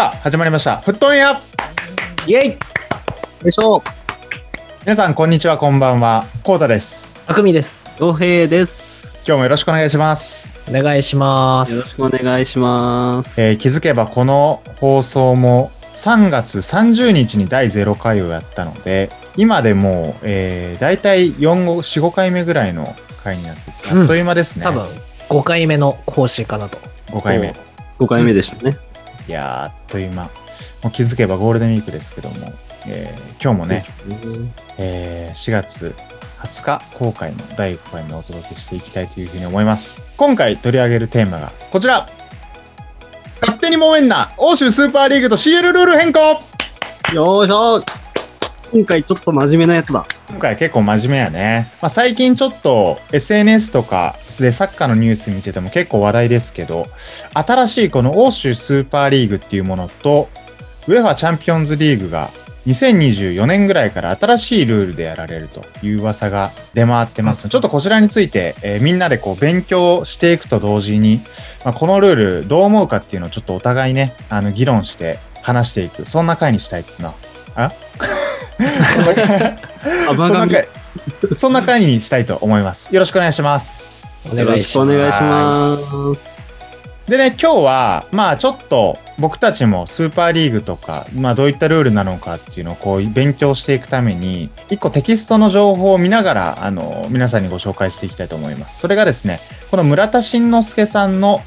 さあ、始まりました。フットンやイェイよいしょ皆さん、こんにちは、こんばんは。コウタです。あくみです。洋平です。今日もよろしくお願いします。お願いしまよろしす。くお願いします。えー気づけばこの放送も3月30日に第0回をやったので、今でもう、えー、大体4、5 4、5回目ぐらいの回になってきて、うんあっという間ですね。多分、5回目の更新かなと。5回目。5回目でしたね。いやー、あっという間。もう気づけばゴールデンウィークですけども、えー今日もねね。えー4月20日公開の第1回目をお届けしていきたいというふうに思います。今回取り上げるテーマがこちら勝手にもめんな欧州スーパーリーグと CL ルール変更よいしょ今回ちょっと真面目なやつだ。今回結構真面目やね。まあ、最近ちょっと SNS とかでサッカーのニュース見てても結構話題ですけど、新しいこの欧州スーパーリーグっていうものと、ウェファチャンピオンズリーグが2024年ぐらいから新しいルールでやられるという噂が出回ってますちょっとこちらについて、えーみんなでこう勉強していくと同時に、まあ、このルールどう思うかっていうのをちょっとお互いね、あの議論して話していく、そんな回にしたいな。あそんな回 そんな。回そんな回にしたいと思います。よろしくお願いします。お。願いします。でね、今日は、まあちょっと僕たちもスーパーリーグとか、まあどういったルールなのかっていうのをこう勉強していくために、一個テキストの情報を見ながら、あの、皆さんにご紹介していきたいと思います。それがですね、この村田慎之介さんの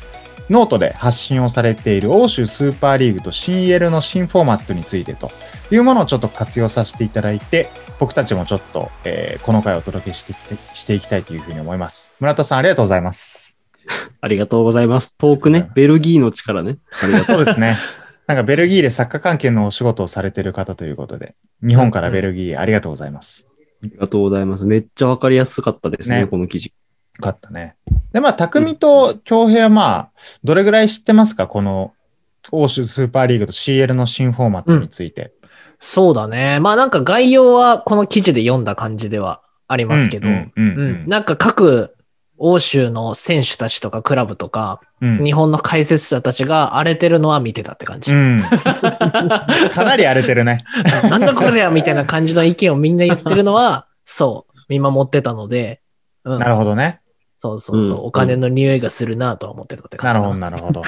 ノートで発信をされている欧州スーパーリーグと CL の新フォーマットについてというものをちょっと活用させていただいて、僕たちもちょっと、えーこの回をお届けしていきたいしていきたいというふうに思います。村田さんありがとうございます。ありがとうございます。遠くね、ベルギーの力ね。ありがとう。そうですね。なんかベルギーでサッカー関係のお仕事をされてる方ということで、日本からベルギーへありがとうございます。ありがとうございます。めっちゃわかりやすかったですね、ねこの記事。よかったね。で、まあ、匠と京平はまあ、どれぐらい知ってますか？この欧州スーパーリーグと CL の新フォーマットについて。そうだね。まあなんか概要はこの記事で読んだ感じではありますけど、なんか各欧州の選手たちとかクラブとか、うん日本の解説者たちが荒れてるのは見てたって感じ。うん。かなり荒れてるね。なんだこれやみたいな感じの意見をみんな言ってるのは、そう、見守ってたので、うんなるほどね。そうそうそう、うんお金の匂いがするなとは思ってたって感じかなるほど、なるほど。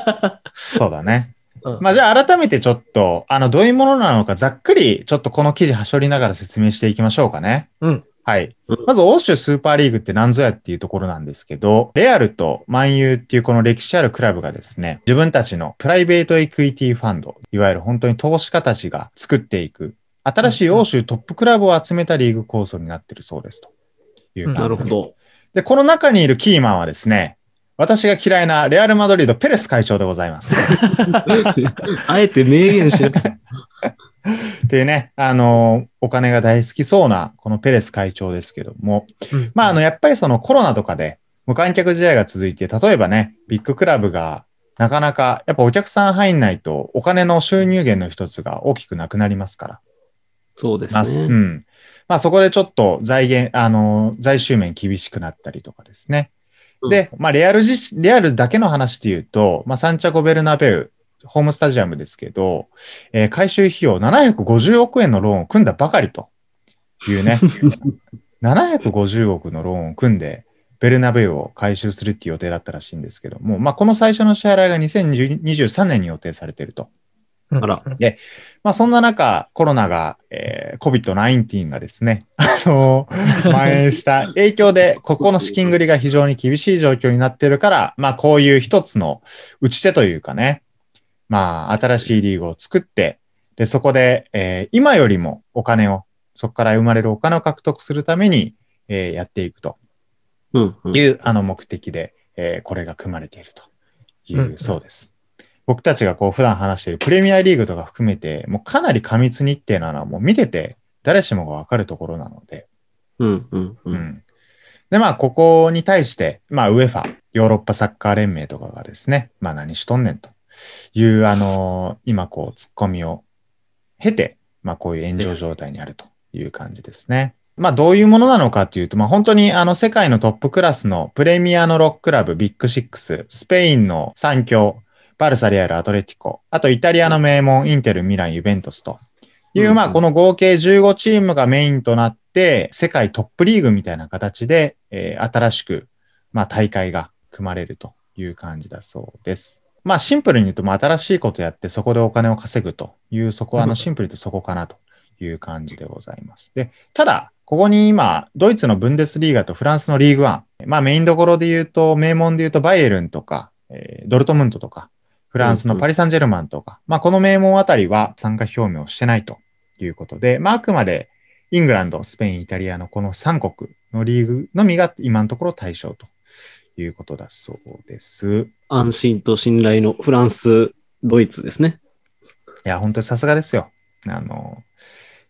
そうだね。うんまあ、じゃあ改めてちょっと、あの、どういうものなのか、ざっくり、ちょっとこの記事はしょりながら説明していきましょうかね。うん。はいうん。まず、欧州スーパーリーグって何ぞやっていうところなんですけど、レアルとマンユーっていうこの歴史あるクラブがですね、自分たちのプライベートエクイティファンド、いわゆる本当に投資家たちが作っていく、新しい欧州トップクラブを集めたリーグ構想になってるそうですという感じです。なるほど。で、この中にいるキーマンはですね、私が嫌いなレアル・マドリード・ペレス会長でございます。あえて明言しなくて。っていうね、あの、お金が大好きそうな、このペレス会長ですけども、うんまあ、あの、やっぱりそのコロナとかで無観客試合が続いて、例えばね、ビッグクラブがなかなか、やっぱお客さん入んないと、お金の収入源の一つが大きくなくなりますから。そうでますうね。ん。まあ、そこでちょっと財源、あの、財収面厳しくなったりとかですね。で、まあ、レアル自身、レアルだけの話で言うと、まあ、サンチャゴ・ベルナベウ、ホームスタジアムですけど、えー回収費用750億円のローンを組んだばかりというね、750億のローンを組んで、ベルナベウを回収するっていう予定だったらしいんですけども、まあ、この最初の支払いが2023年に予定されていると。うんあらまあ、そんな中、コロナが、えー、COVID-19 がですね、あの 蔓延した影響で、ここの資金繰りが非常に厳しい状況になっているから、まあ、こういう一つの打ち手というかね、まあ、新しいリーグを作って、で、そこで、えー今よりもお金を、そこから生まれるお金を獲得するために、えーやっていくとうん。うんいう、あの目的で、えーこれが組まれているという、うんそうです。僕たちがこう普段話しているプレミアリーグとか含めて、もうかなり過密日程なのはもう見てて誰しもがわかるところなので、うん。うん。う。うんん。で、まあ、ここに対して、まあ、 UEFA、ヨーロッパサッカー連盟とかがですね、まあ、何しとんねんという、あの今こう、ツッコミを経て、まあ、こういう炎上状態にあるという感じですね。まあ、どういうものなのかというと、まあ、本当にあの、世界のトップクラスのプレミアのロッククラブビッグシックス、スペインの三強、バルサ、レアル、アトレティコ、あとイタリアの名門、インテル、ミラン、ユベントスと。いう、うんまあ、この合計15チームがメインとなって、世界トップリーグみたいな形で、えー新しく、まあ、大会が組まれるという感じだそうです。まあ、シンプルに言うと、まあ、新しいことやって、そこでお金を稼ぐという、そこは、あの、うん。シンプルとそこかなという感じでございます。で、ただ、ここに今、ドイツのブンデスリーガとフランスのリーグワン、まあメインどころで言うと、名門で言うとバイエルンとか、えードルトムントとか、フランスのパリ・サンジェルマンとか、まあこの名門あたりは参加表明をしてないということで、まああくまでイングランド、スペイン、イタリアのこの3国のリーグのみが今のところ対象ということだそうです。い安心と信頼のフランス、ドイツですね。や、本当にさすがですよ。あの、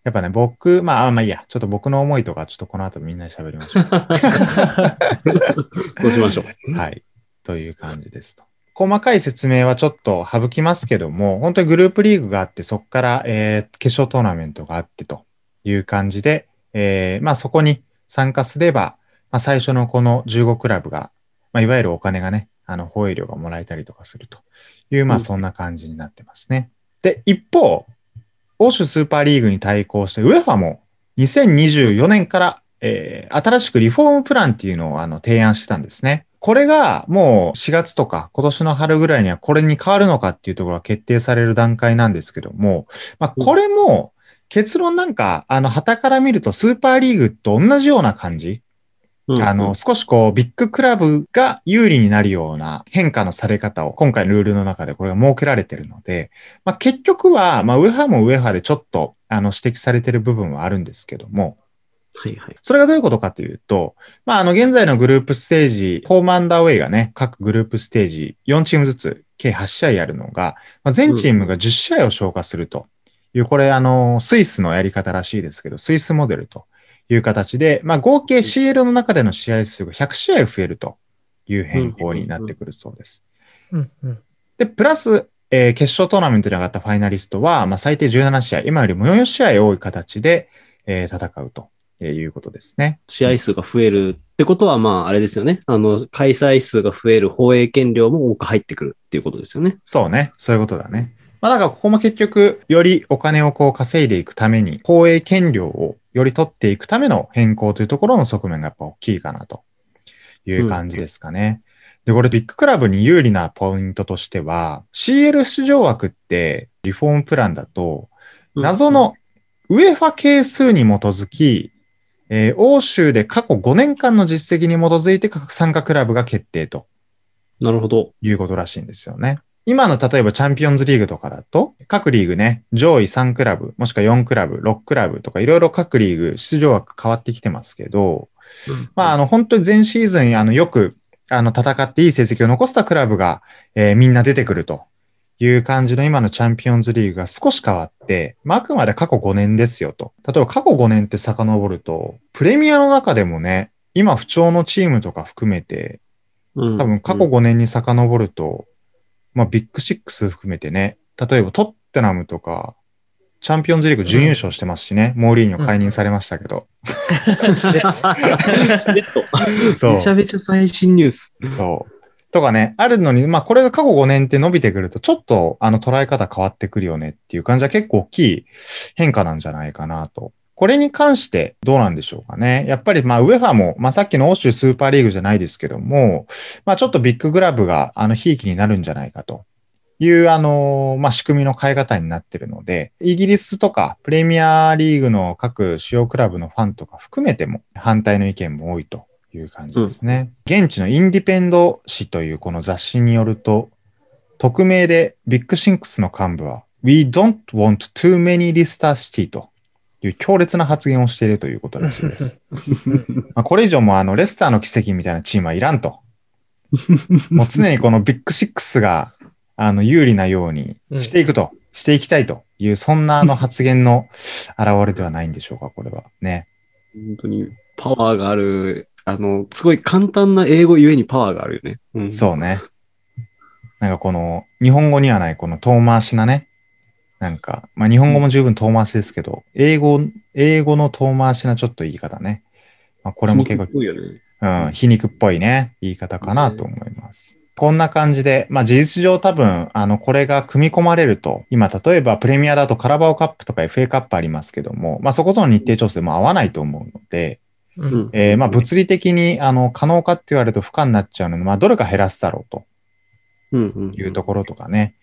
やっぱね、僕、まあ、あまあいいや、ちょっと僕の思いとか、ちょっとこの後みんなで喋りましょう。どうしましょう。はい。という感じですと。細かい説明はちょっと省きますけども、本当にグループリーグがあって、そこから、えー決勝トーナメントがあってという感じで、えーまあそこに参加すれば、まあ最初のこの15クラブが、まあいわゆるお金がね、あの、放映料がもらえたりとかするという、まあうんそんな感じになってますね。で、一方、欧州スーパーリーグに対抗して、ウェファも2024年から、えー新しくリフォームプランっていうのをあの提案してたんですね。これがもう4月とか今年の春ぐらいにはこれに変わるのかっていうところが決定される段階なんですけども、まあこれも結論なんか、あの、旗から見るとスーパーリーグと同じような感じ。うんあの、、少しこう、ビッグクラブが有利になるような変化のされ方を、今回のルールの中でこれが設けられているので、まあ、結局は、まあ、ウェハもウェハでちょっと、あの、指摘されている部分はあるんですけども、はいはい。それがどういうことかというと、まあ、あの、現在のグループステージ、ホームアンダーウェイがね、各グループステージ4チームずつ、計8試合やるのが、まあ、全チームが10試合を消化すると。いう、これ、あの、スイスのやり方らしいですけど、スイスモデルという形で、まあ、合計 CL の中での試合数が100試合増えると。いう変更になってくるそうです。うんうんで、プラス、えー決勝トーナメントに上がったファイナリストは、まあ、最低17試合、今よりも4試合多い形で、えー戦うということですね。試合数が増えるってことは、まあ、あれですよね。あの、開催数が増える放映権料も多く入ってくるっていうことですよね。そうね。そういうことだね。まあだからここも結局、よりお金をこう稼いでいくために、放映権料をより取っていくための変更というところの側面がやっぱ大きいかなという感じですかね。で、これビッグクラブに有利なポイントとしては、CL 出場枠ってリフォームプランだと、謎のウェファ係数に基づき、えー欧州で過去5年間の実績に基づいて各参加クラブが決定となるほど。いうことらしいんですよね。今の例えばチャンピオンズリーグとかだと、各リーグね、上位3クラブ、もしくは4クラブ、6クラブとかいろいろ各リーグ出場枠変わってきてますけど、まああの本当に前シーズンあのよくあの戦っていい成績を残したクラブが、えーみんな出てくるという感じの今のチャンピオンズリーグが少し変わって、まああくまで過去5年ですよと。例えば過去5年って遡ると、プレミアの中でもね、今不調のチームとか含めて、うん多分過去5年に遡ると、まあビッグシックス含めてね、例えばトッテナムとか、チャンピオンズリーグ準優勝してますしね、モーリーニョ解任されましたけど。しれっとそう めちゃめちゃ最新ニュース。そう。とかね、あるのに、まあこれが過去5年って伸びてくると、ちょっとあの捉え方変わってくるよねっていう感じは結構大きい変化なんじゃないかなと。これに関してどうなんでしょうかね。やっぱりまあウェファも、まあさっきの欧州スーパーリーグじゃないですけども、まあちょっとビッグクラブがあのひいきになるんじゃないかと。いう、あの、まあ、仕組みの変え方になってるので、イギリスとかプレミアリーグの各主要クラブのファンとか含めても反対の意見も多いという感じですね。現地のインディペンデント誌というこの雑誌によると、匿名でビッグシックスの幹部は、We don't want too many Leicester City という強烈な発言をしているということらしいです。まあこれ以上もあのレスターの奇跡みたいなチームはいらんと。もう常にこのビッグシックスがあの有利なようにしていくと、していきたいという、そんなあの発言の表れではないんでしょうか、これは。ね。本当にパワーがある、あの、すごい簡単な英語ゆえにパワーがあるよね。うん、そうね。なんかこの、日本語にはないこの遠回しなね。なんか、まあ日本語も十分遠回しですけど、英語、英語の遠回しなちょっと言い方ね。まあこれも結構皮肉っぽいよね。うん、皮肉っぽいね、言い方かなと思います。こんな感じで、まあ事実上多分、あの、これが組み込まれると、今例えばプレミアだとカラバオカップとか FA カップありますけども、まあそことの日程調整も合わないと思うので、う。うんんえーまあ物理的に、あの、可能かって言われると不可になっちゃうので、まあどれか減らすだろうというところとかね。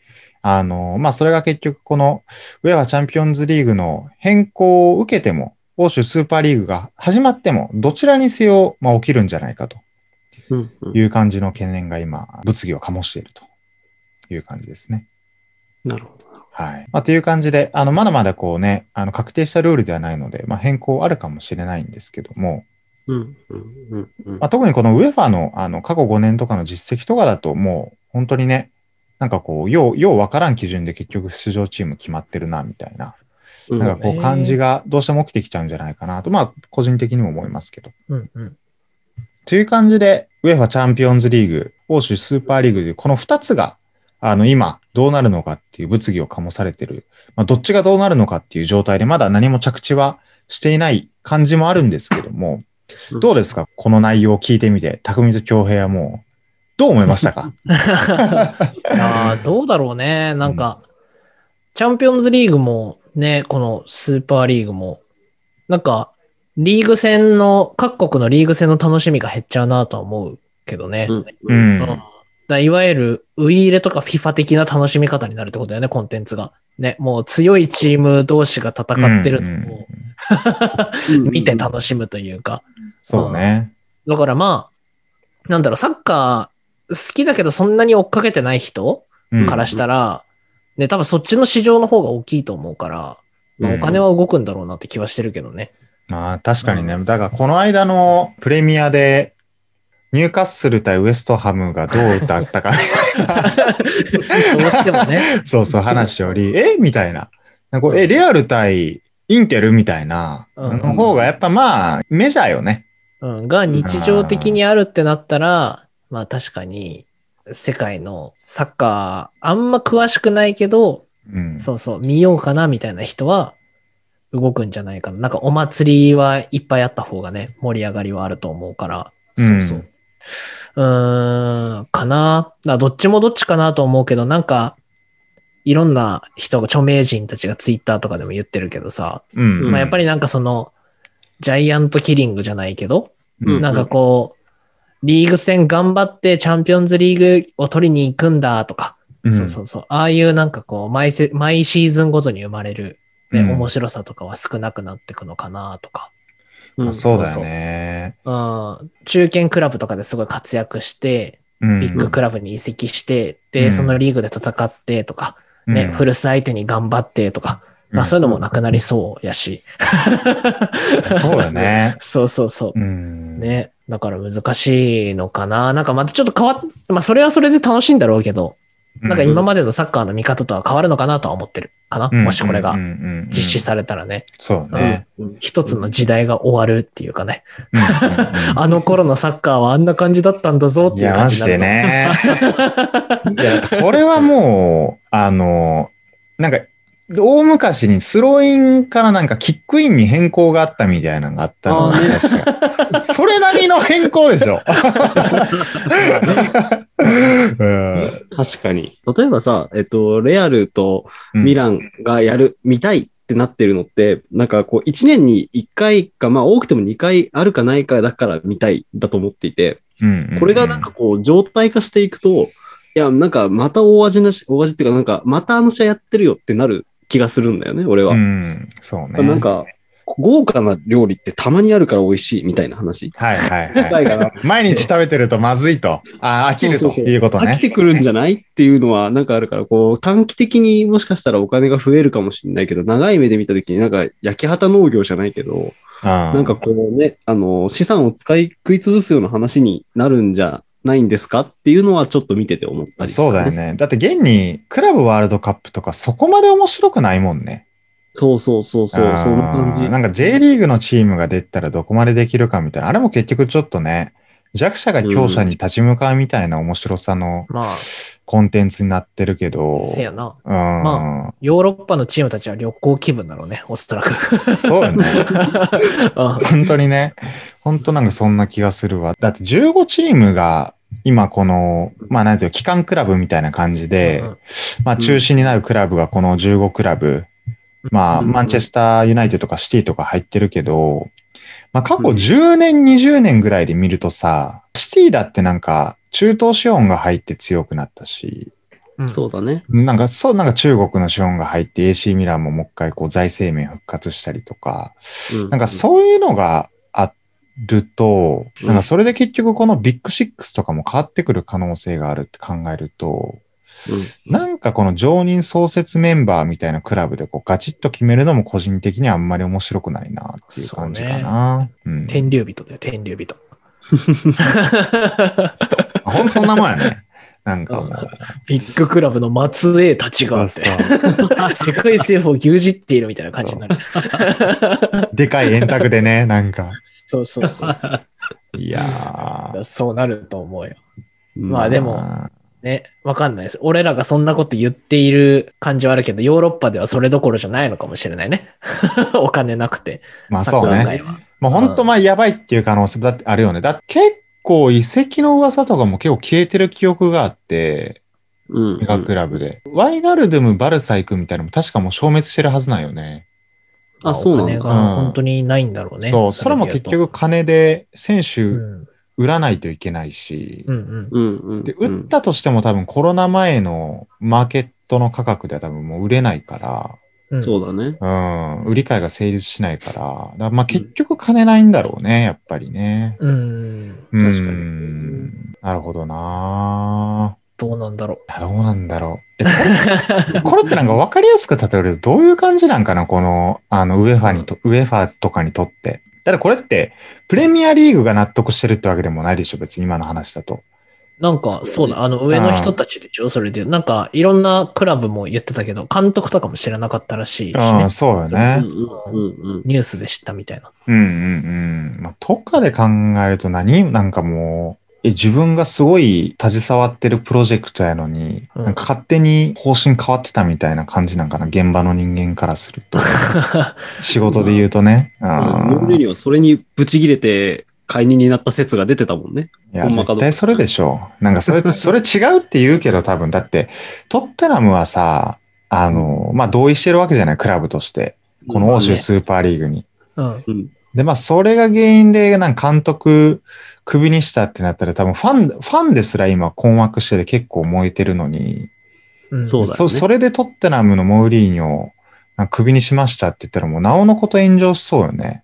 あの、まあそれが結局この、ウェアチャンピオンズリーグの変更を受けても、欧州スーパーリーグが始まっても、どちらにせよ、まあ起きるんじゃないかという感じの懸念が今、物議を醸しているという感じですね。なるほど。はい。まあ、という感じで、あの、まだまだこうね、あの、確定したルールではないので、まあ、変更あるかもしれないんですけども、うんうんうんうんまあ、特にこの UEFA の、あの、過去5年とかの実績とかだと、もう、本当にね、なんかこう、よう、ようわからん基準で結局出場チーム決まってるな、みたいな、うんなんかこう、感じがどうしても起きてきちゃうんじゃないかなと、まあ、個人的にも思いますけど。うんうん。という感じで、UEFA チャンピオンズリーグ、欧州スーパーリーグで、この2つが、あの、今、どうなるのかっていう物議を醸されてる。まあ、どっちがどうなるのかっていう状態で、まだ何も着地はしていない感じもあるんですけども、どうですか？この内容を聞いてみて、匠と京平はもう、どう思いましたか？いやーどうだろうね。なんか、チャンピオンズリーグもね、このスーパーリーグも、なんか、リーグ戦の、各国のリーグ戦の楽しみが減っちゃうなとは思うけどね。うんううんん。だいわゆる、ウイイレとか FIFA 的な楽しみ方になるってことだよね、コンテンツが。ね、もう強いチーム同士が戦ってるのをうん 見て楽しむというか。そうね。だからまあ、なんだろう、サッカー好きだけどそんなに追っかけてない人うんからしたら、ね、多分そっちの市場の方が大きいと思うから、まあうんお金は動くんだろうなって気はしてるけどね。まあ、確かにね。だから、この間のプレミアで、ニューカッスル対ウエストハムがどうだったか どうしてもね。そうそう、話より、え？みたいな。なんかこれえ、レアル対インテルみたいな、うんの方がやっぱまあ、メジャーよね。うん、が日常的にあるってなったら、まあ確かに世界のサッカーあんま詳しくないけど、うん。そうそう見ようかなみたいな人は動くんじゃないかな。なんかお祭りはいっぱいあった方がね、盛り上がりはあると思うから、そうそう。うーん、かな。どっちもどっちかなと思うけど、なんか、いろんな人が、著名人たちがツイッターとかでも言ってるけどさ、うん。うんまあやっぱりなんかその、ジャイアントキリングじゃないけど、うん。なんかこう、リーグ戦頑張ってチャンピオンズリーグを取りに行くんだとか、うん。そうそうそう、ああいうなんかこう毎せ、毎シーズンごとに生まれる、ねうん。面白さとかは少なくなっていくのかなとか、うんそうだよね。うん、中堅クラブとかですごい活躍して、うんビッグクラブに移籍して、うんで、そのリーグで戦ってとか、ね、うん古巣相手に頑張ってとか、まあそういうのもなくなりそうやし。そうだね。そうそうそう。うん。ね。だから難しいのかな。なんかまたちょっと変わっ、まあそれはそれで楽しいんだろうけど、うなんか今までのサッカーの見方とは変わるのかなとは思ってるかな。うんもしこれが実施されたらね。そうね。うん一つの時代が終わるっていうかね。あの頃のサッカーはあんな感じだったんだぞっていや、いう感マジじになるでね。いや、これはもう、あの、なんか、大昔にスローインからなんかキックインに変更があったみたいなのがあったのね確かそれなりの変更でしょ。うん確かに。例えばさ、えっと、レアルとミランがやる、見たいってなってるのって、なんかこう、1年に1回か、まあ多くても2回あるかないかだから見たいだと思っていて、うんうんこれがなんかこう、状態化していくと、いや、なんかまた大味なし、大味っていうかなんか、またあの試合やってるよってなる気がするんだよね、俺は。うん、そうね。なんか、豪華な料理ってたまにあるから美味しいみたいな話？はいはい機はい。毎日食べてるとまずいと。あー飽きるとそうそうそういうことね。飽きてくるんじゃないっていうのはなんかあるから、こう、短期的にもしかしたらお金が増えるかもしれないけど、長い目で見たときになんか焼き畑農業じゃないけど、ななんかこうね、あの、資産を使い食い潰すような話になるんじゃないんですかっていうのはちょっと見てて思ったりしたそうだよ。ね。だって現に、クラブワールドカップとかそこまで面白くないもんね。そうそうそうそう、そんな感じ。なんか J リーグのチームが出たらどこまでできるかみたいな。あれも結局ちょっとね、弱者が強者に立ち向かうみたいな面白さのまあ、コンテンツになってるけど。せやな。うん。まヨーロッパのチームたちは旅行気分だろうね、おそらく。そうよね。うん本当にね。本当なんかそんな気がするわ。だって15チームが今この、まあなんていうの、機関クラブみたいな感じで、うんうんまあ中心になるクラブがこの15クラブ、まあうんマンチェスターユナイテッドとかシティとか入ってるけど、まあ過去うん10年、20年ぐらいで見るとさ、シティだってなんか中東資本が入って強くなったし、うん。そうだね。なんかそう、なんか中国の資本が入って AC ミランももう一回こう財政面復活したりとか、うんなんかそういうのがあると、うんなん。かそれで結局このビッグシックスとかも変わってくる可能性があるって考えると、うんなんかこの常任創設メンバーみたいなクラブでこうガチッと決めるのも個人的にはあんまり面白くないなっていう感じかな。うん天竜人だよ、天竜人。あほんとそんなもんやね。なんかもう。ビッグクラブの末裔たちがあって、世界政府を牛耳っているみたいな感じになる。でかい円卓でね、なんか。そうそうそう。いやー。そうなると思うよ。うんまあでも、ね、わかんないです。俺らがそんなこと言っている感じはあるけど、ヨーロッパではそれどころじゃないのかもしれないね。お金なくて。まあそうね。サッカー界はまあ本当まあやばいっていう可能性だってあるよね。だって結構遺跡の噂とかも結構消えてる記憶があって、うんメガクラブで。ワイナルドゥム、バルサイクみたいなのも確かもう消滅してるはずなんよね。あ、そうなんだ。お金が本当にないんだろうね。そう、それも結局金で選手うん、売らないといけないし、うんうん。で、売ったとしても多分コロナ前のマーケットの価格では多分もう売れないから、うんそうだね。うん、売り買いが成立しないから、だからまあ結局金ないんだろうね、やっぱりね。うん。うん確かになるほどなどうなんだろいやどうなんだろう。えこれこれってなんか分かりやすく例えるとどういう感じなんかなこの、あの、ウェファにと、ウェファとかにとって。だってこれって、プレミアリーグが納得してるってわけでもないでしょ、別に今の話だと。う。なんか、そうだ、あの上の人たちでしょそれで。なんか、いろんなクラブも言ってたけど、監督とかも知らなかったらしいしねうん、。そうようんね。うんうんうん。ニュースで知ったみたいな。うんうんうん。まあ、とかで考えると何なんかもう、え、自分がすごい携わってるプロジェクトやのに、うんなんか勝手に方針変わってたみたいな感じなんかな、現場の人間からすると。仕事で言うとね。うんノーレにはそれにブチ切れて解任になった説が出てたもんね。いや、絶対それでしょう。なんかそれ、それ違うって言うけど多分、だって、トッテナムはさ、あの、まあ、同意してるわけじゃない、クラブとして。この欧州スーパーリーグに。うん。うん。で、まあ、それが原因で、なんか監督、クビにしたってなったら、多分ファン、ファンですら今困惑してて結構燃えてるのに、うんそうだよねそそれでトッテナムのモーリーニョ、なんかクビにしましたって言ったらもう、なおのこと炎上しそうよね。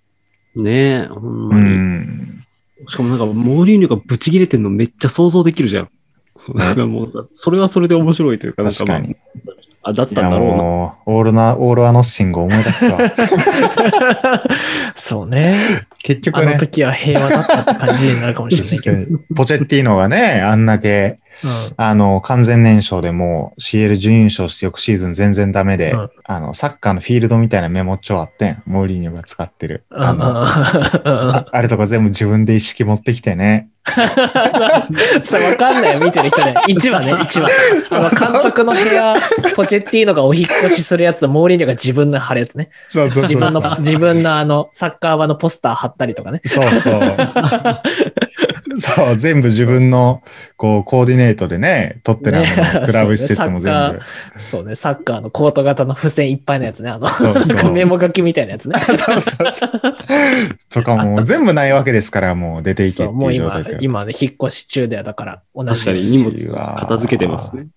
ねえ、ほんうまに。ん。しかもなんか、モーリーニョがブチ切れてんのめっちゃ想像できるじゃん。そう なんかもう、それはそれで面白いというか、なんかまあ、確かに。あ、だったんだろうな。オールナ、オールアノッシングを思い出すわ。そうね。結局ねあの、時は平和だったって感じになるかもしれないけど。ポチェッティーノがね、あんだけ、あの、完全燃焼でもう CL 準優勝して翌シーズン全然ダメで、うんあの、サッカーのフィールドみたいなメモ帳あってん。モーリーニョが使ってる。うん。あの、あ あれとか全部自分で意識持ってきてね。それわかんないよ、見てる人ね。1話ね、1話。あの、監督の部屋、ポチェッティーノがお引っ越しするやつと、モーリーニョが自分の貼るやつね。そうそう自分の、自分のあの、サッカー場のポスター貼ったりとかね。そうそう。そう、全部自分の、こう、コーディネートでね、取ってるねあのクラブ施設も全部。そうね、サッカーのコート型の付箋いっぱいのやつね。あの、そうそうメモ書きみたいなやつね。そうそうそう。とかもう全部ないわけですから、もう出ていけってもう今いう状態か、ら。今ね、引っ越し中だよ。だから、同じ。確かに荷物片付けてますね。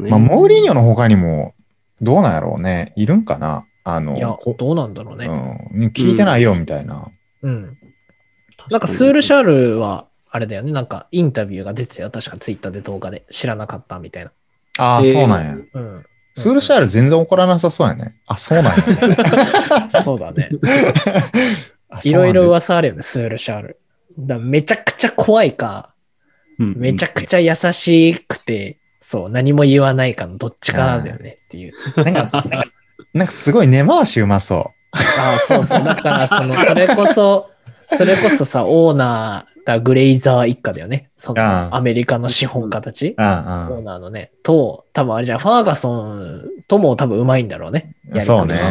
ねまあ、モーリーニョの他にも、どうなんやろうね。いるんかな？あの、いやこ、どうなんだろうね。うん、聞いてないよ、みたいな。うん。なんかスールシャールは、あれだよね。なんかインタビューが出てたよ。確かツイッターで動画で。知らなかったみたいな。ああ、えーそうなんや。うん。スールシャール全然怒らなさそうやね。あ、そうなんや。そうだね。あいろいろ噂あるよね、スールシャール。だめちゃくちゃ怖いか、うんめちゃくちゃ優しくて、そう、何も言わないかのどっちかだよねっていう。なんか、なんかすごい根回しうまそああ、そうそう。だから、その、それこそ、それこそさ、オーナーだ、グレイザー一家だよね。その、アメリカの資本家たち。オーナーのね、と、多分あれじゃん、ファーガソンとも多分うまいんだろうね。そうねが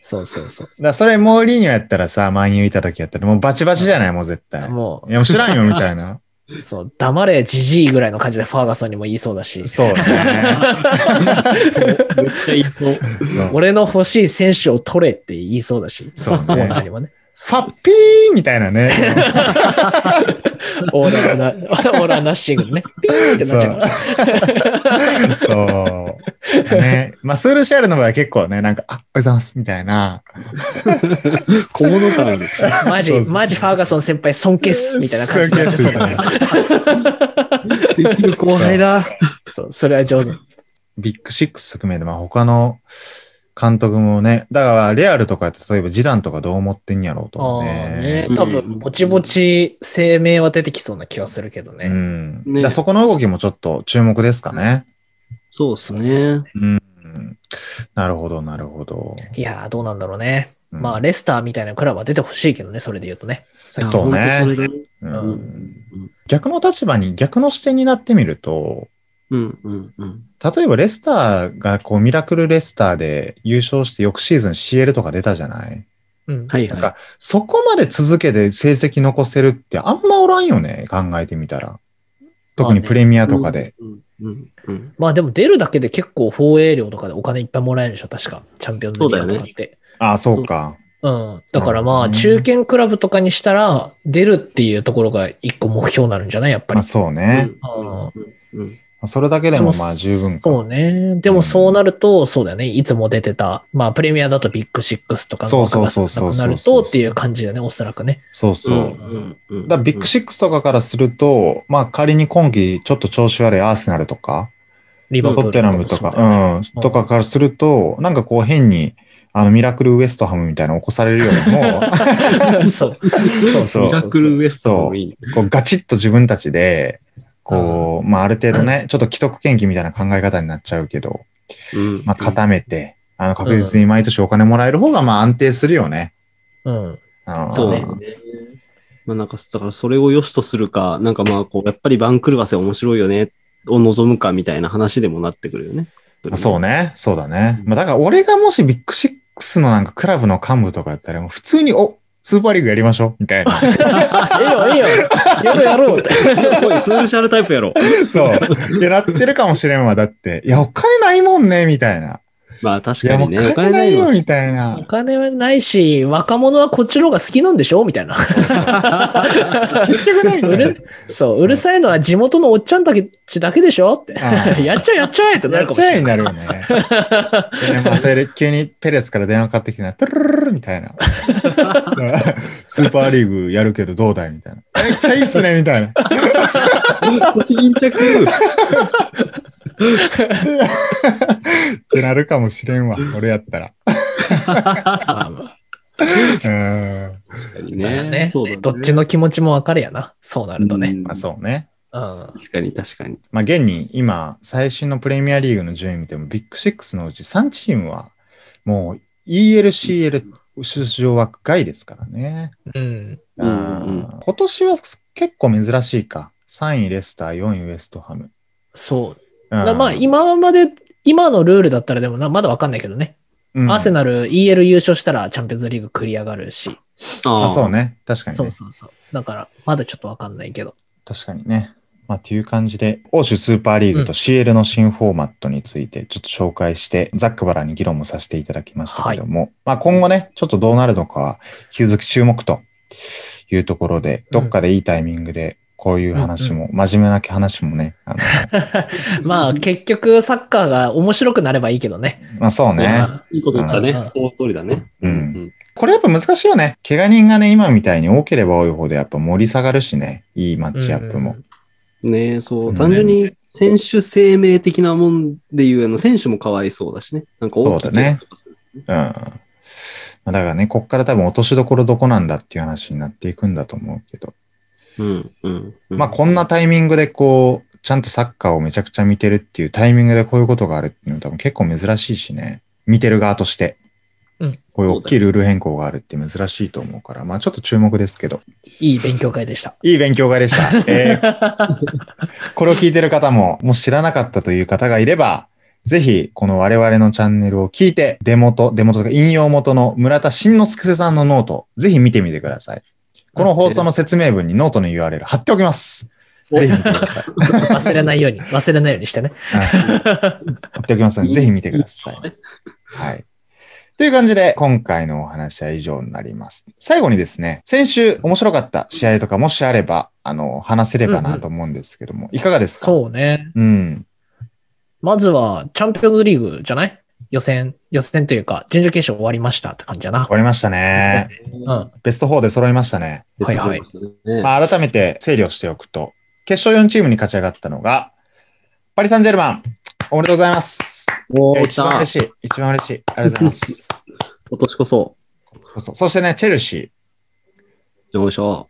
そうそうそう。だそれモーリーニョやったらさ、マンユーいた時やったらもうバチバチじゃない？もう絶対。いもう、や、もう知らんよ、みたいな。そう、黙れじじいぐらいの感じでファーガソンにも言いそうだし、そうだね。めっちゃ言いそう。そう俺の欲しい選手を取れって言いそうだし、そうねモンサにもね。ファッピーみたいなね。オーラーな、オーラーナッシングでね、ピーってなっちゃう。そう。ね。まあ、スールシャールの場合は結構ね、なんか、あ、おはようございます、みたいな。小物感ある。マジマジファーガソン先輩尊敬っすみたいな感じになってそうだね。できる後輩だ。そう、それは上手。ビッグシックス含めて、まあ、他の監督もね、だから、レアルとか、例えば、ジダンとかどう思ってんやろうとああ思うねね。、多分、ぼちぼち声明は出てきそうな気はするけどうね。ん。ねそこの動きもちょっと注目ですかね。そうですね。うん。なるほど、なるほど。いやー、どうなんだろうね。うんまあ、レスターみたいなクラブは出てほしいけどね、それで言うとね。そうね逆の立場に、逆の視点になってみると、うん、うん、うん。例えばレスターがこうミラクルレスターで優勝して翌シーズン CL とか出たじゃない？うん。はいはなんか、そこまで続けて成績残せるってあんまおらんよね、考えてみたら。特にプレミアい。とかで。うん。うん、うん。まあでも出るだけで結構放映料とかでお金いっぱいもらえるでしょ、確か。チャンピオンズリーグとかって。ああ、そうか。うん。だからまあ、中堅クラブとかにしたら、出るっていうところが一個目標になるんじゃない？やっぱりまあ。そうね。うん。うん。それだけでもまあ十分か。そうね。でもそうなると、そうだよね。いつも出てた、まあプレミアだとビッグシックスとかそうそうそうそうなるとっていう感じだよね、おそらくね。そうそう。だビッグシックスとかからすると、まあ仮に今季ちょっと調子悪いアーセナルとか、リバプールトッテナムとか、そうねうん、とかからすると、なんかこう変に、あの、ミラクルウエストハムみたいなの起こされるよりも、そう。そうそうミラクルウエストもいいね。こうガチッと自分たちで、こう、まあある程度ね、ちょっと既得権益みたいな考え方になっちゃうけど、うん。まあ固めて、あの、確実に毎年お金もらえる方がまあ安定するよね。うん。そうだね。まあなんか、だからそれを良しとするか、なんかまあこう、やっぱり番狂わせ面白いよね、を望むかみたいな話でもなってくるよね。まあそうね。そうだね。まあだから俺がもしビッグシックスのなんかクラブの幹部とかやったら普通に、おスーパーリーグやりましょうみたいな。ええよ、ええよ。やろうやろう スーシャルタイプやろ。そう。いや、なってるかもしれんわ。だって、いや、お金ないもんね、みたいな。まあ確かにね、お金ないいのはみたいおな。金はないし、若者はこっちの方が好きなんでしょみたいな。結局ないうるね。そう、うるさいのは地元のおっちゃんたちだけでしょって。やっちゃえやっちゃえってなやっちゃえにるかもしれない。なるよね。でまあ、それで急にペレスから電話かかってきてな、プルルルルみたいな。スーパーリーグやるけどどうだいみたいな。めっちゃいいっすね、みたいな。星巾着。ってなるかもしれんわ、俺やったら。まあまあうん。確かにね。ねそうだね。どっちの気持ちも分かるやな。そうなるとね。うんまあそうね。うん。確かに確かに。まあ現に今、最新のプレミアリーグの順位見ても、ビッグシックスのうち3チームは、もう ELCL 出場枠外ですからね。うん。うんうん今年は結構珍しいか。3位レスター、4位ウエストハム。そう。うんだまあ、今まで、今のルールだったらでもな、まだ分かんないけどね。うんアーセナル EL 優勝したらチャンピオンズリーグ繰り上がるし。あ、そうね。ね。確かにねそう。そうそう。だから、まだちょっと分かんないけど。確かにね。まあ、っていう感じで、欧州スーパーリーグと CL の新フォーマットについてちょっと紹介して、ざっくばらんに議論もさせていただきましたけども、まあ今後ね、ちょっとどうなるのかは、引き続き注目というところで、どっかでいいタイミングで、こういう話も、真面目な話もね、あのまあ、結局、サッカーが面白くなればいいけどね。まあそうね。いいこと言ったねうん。その通りだね。うんこれやっぱ難しいよね。怪我人がね、今みたいに多ければ多いほどやっぱ盛り下がるしね。いいマッチアップも。ねそう、そうね単純に選手生命的なもんでいう、あの、選手もかわいそうだしね。なんか大きいそうだねうん。まあだからね、こっから多分落としどころどこなんだっていう話になっていくんだと思うけど。うん、うん。うんまあこんなタイミングでこう、ちゃんとサッカーをめちゃくちゃ見てるっていうタイミングでこういうことがあるっていうのは多分結構珍しいしね。見てる側として。うんこういう大きいルール変更があるって珍しいと思うから、まあちょっと注目ですけど。いい勉強会でした。いい勉強会でした。えー これを聞いてる方も、もし知らなかったという方がいれば、ぜひ、この我々のチャンネルを聞いて、デモと、デモとか引用元の村田慎之介さんの note、ぜひ見てみてください。この放送の説明文にノートの URL 貼っておきます。ぜひ見てください。忘れないように、忘れないようにしてね。はい言っておきますので、ぜひ見てください。はい。という感じで、今回のお話は以上になります。最後にですね、先週面白かった試合とかもしあれば、あの、話せればなと思うんですけども、いかがですか？そうね。う。うん。まずは、チャンピオンズリーグじゃない？予選、予選というか、準々決勝終わりましたって感じだな終。わりましたね。うん。ベスト4で揃いましたね。はいはいねまあ、改めて整理をしておくと、決勝4チームに勝ち上がったのが、パリ・サンジェルマン、おめでとうございます。お一番た。嬉しい。一番嬉しい。ありがとうございます。今年こそ。そうそしてね、チェルシよいしょ。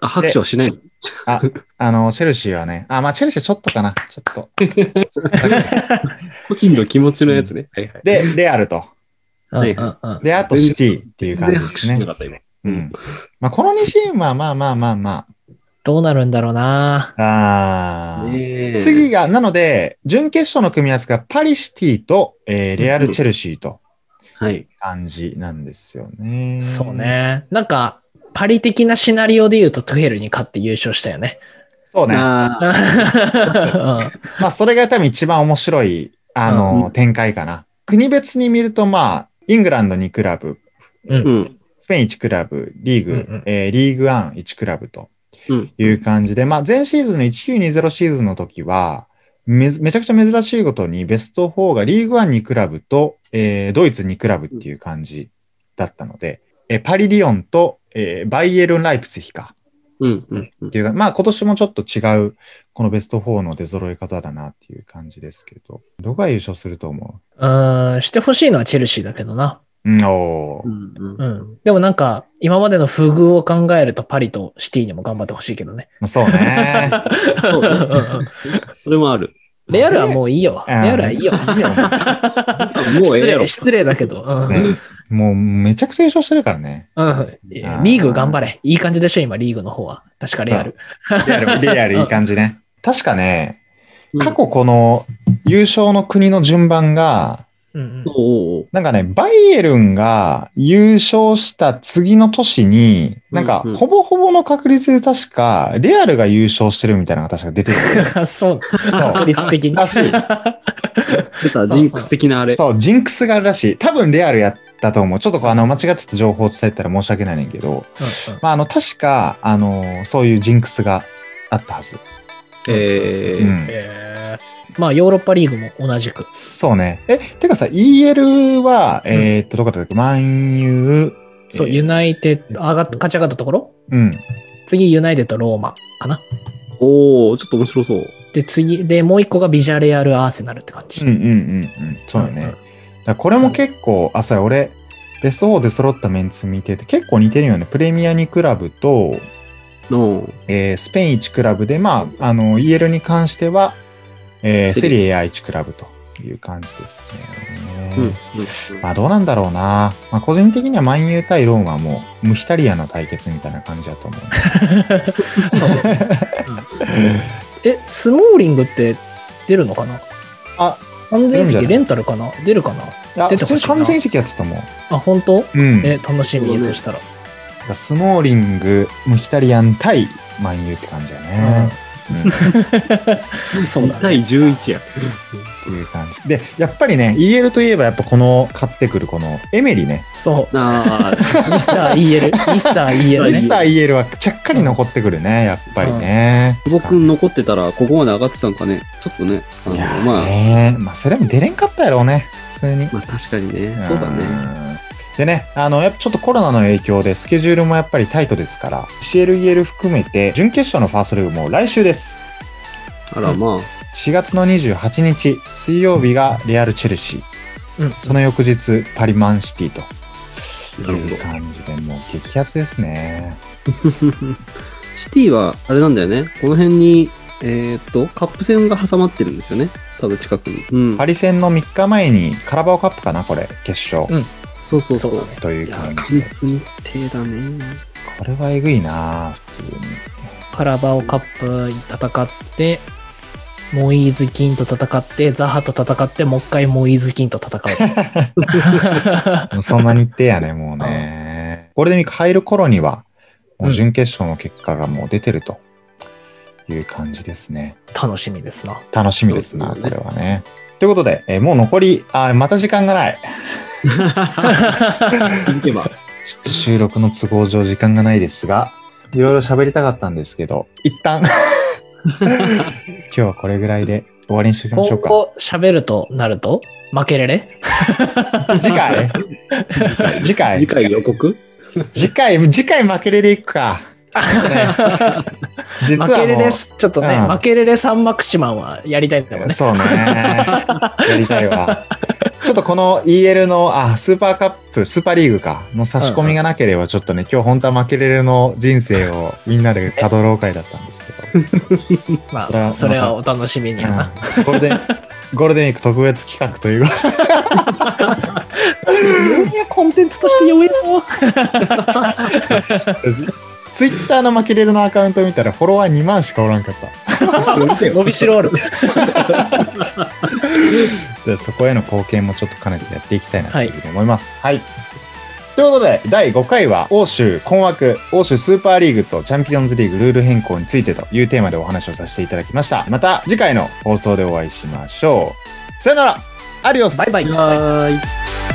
あ、拍手はしない。ー。あ、あの、チェルシーはね、あ、まあ、チェルシーちょっとかな。ちょっと。個人の気持ちのやつね。はいはい。で、レアルと。うんはい。で、あとシティっていう感じですね。うん。まあ、この2チームは、まあまあまあまどうなるんだろうな。あ。あ次が、なので、準決勝の組み合わせがパリシティと、えーレアル・チェルシーとはい。感じなんですよね。そう。ね。なんか、パリ的なシナリオで言うとトゥヘルに勝って優勝したよね。そうね。まあ、それが多分一番面白い、あの、うん展開かな。国別に見ると、まあ、イングランド2クラブ、うん。スペイン1クラブ、リーグ、うんうんえーリーグワン1クラブとうん。いう感じで、まあ、前シーズンの1920シーズンの時は、めずめちゃくちゃ珍しいことに、ベスト4がリーグワン2クラブと、えードイツ2クラブっていう感じだったので、えーパリ・リオンと、えーバイエルン・ライプツヒか。うん。うん。うんっていうか、まあ今年もちょっと違う、このベスト4の出揃い方だなっていう感じですけど、どこが優勝すると思う？ん、してほしいのはチェルシーだけどな。ううん、うん。でもなんか、今までの不遇を考えるとパリとシティにも頑張ってほしいけどね。まあそうね。そうねそれもある。レアルはもういいよ。レうんアルはいいよ。いいよ失もうええやろ礼、。失礼だけど。うんねもうめちゃくちゃ優勝してるからね。うん。リーグ頑張れ。いい感じでしょ、今、リーグの方は。確かレアル。リアル、リアルいい感じね。確かね、うん過去この優勝の国の順番が、うんうんなんかね、バイエルンが優勝した次の年に、なんかほぼほぼの確率で確か、レアルが優勝してるみたいなのが確か出てて。そう。確率的に。らしい出た、ジンクス的なあれ。そう、ジンクスがあるらしい。多分レアルやったと思う。ちょっとこうあの、間違ってた情報を伝えたら申し訳ないねんけど、うんうんまあ、あの、確か、あの、そういうジンクスがあったはず。えーうん。えーまあ、ヨーロッパリーグも同じく。そうね。え、てかさ、EL は、えーっと、どこだったっけ？マンユー。そう、えーユナイテッド、上がっ勝ち上がったところ？うん。次、ユナイテッド、ローマかな？おおちょっと面白そう。で、次、で、もう一個がビジャレアル・アーセナルって感じ。うんうんうんうん。そうだね。だからこれも結構、あ、そ俺、ベスト4で揃ったメンツ見てて、結構似てるよね。プレミア2クラブと、の、えースペイン1クラブで、まあ、あの、EL に関しては、えーセリエ A1 クラブという感じですね。うん。うんまあ、どうなんだろうな。まあ、個人的にはマンユー対ローンはもう、ムヒタリアの対決みたいな感じだと思う。そう。え、スモーリングって出るのかな？あ、完全席レンタルかな？出るかな？出てほしいなに完全席やってたもん。あ、本当？うん。え、楽しみ、そしたら。スモーリング、ムヒタリアン対マンユーって感じだね。うん そうだね。対11や。っていう感じ。で、やっぱりね、EL といえばやっぱこの、買ってくるこの、エメリね。そう。ああ、ミスター EL。ミスター EL ね。ミスター EL はちゃっかり残ってくるね、やっぱりね。久保くん残ってたら、ここまで上がってたんかね。ちょっとね。あのいやーまあ、ねまあ、それも出れんかったやろうね、普通に。まあ確かにね。そうだね。んでね、あの、やっぱちょっとコロナの影響でスケジュールもやっぱりタイトですから、CLEL 含めて、準決勝のファーストレグもう来週です。あら、まあ。4月の28日、水曜日がレアル・チェルシー。うん。その翌日、パリマンシティという。感じで、もう激アツですね。シティは、あれなんだよね。この辺に、えーっと、カップ戦が挟まってるんですよね。多分近くに。うん。パリ戦の3日前にカラバオカップかな、これ、決勝。うんそうそうそう。そうといいうや、感過じだね。これはえぐいな普通に。カラバオカップ戦って、モイーズ・キンと戦って、ザハと戦って、もう一回モイーズ・キンと戦う。もうそんな日程やね、もうね。ゴールデンウィーク入る頃には、もう準決勝の結果がもう出てるという感じですね。楽しみですな。楽しみですな、これはね。ということで、えーもう残り、あーまた時間がない。気づけば。ちょっと収録の都合上時間がないですが、いろいろ喋りたかったんですけど、一旦、今日はこれぐらいで終わりにしておきましょうか。喋るとなると、負けれれ？次回？次回次回予告？次回、次回負けれでいくか。ね実はもう負けれれす、ちょっとね、うん負けれれサンマクシマンはやりたいんだもんね。そうね。やりたいわ。ちょっとこの EL の、あ、スーパーカップ、スーパーリーグか、の差し込みがなければ、ちょっとね、今日本当は負けれるの人生をみんなでたどろう会だったんですけど。まそれはあ、それはお楽しみに。うんゴールデン、ゴールデンウィーク特別企画というコンテンツとしてよ。ツイッターの負けれるのアカウント見たらフォロワー2万しかおらんかった。伸びしろある。でそこへの貢献もちょっと兼ねてやっていきたいなというふうに思います。はい。ということで、第5回は、欧州困惑、欧州スーパーリーグとチャンピオンズリーグルール変更についてというテーマでお話をさせていただきました。また次回の放送でお会いしましょう。さよならアディオスバイバイ。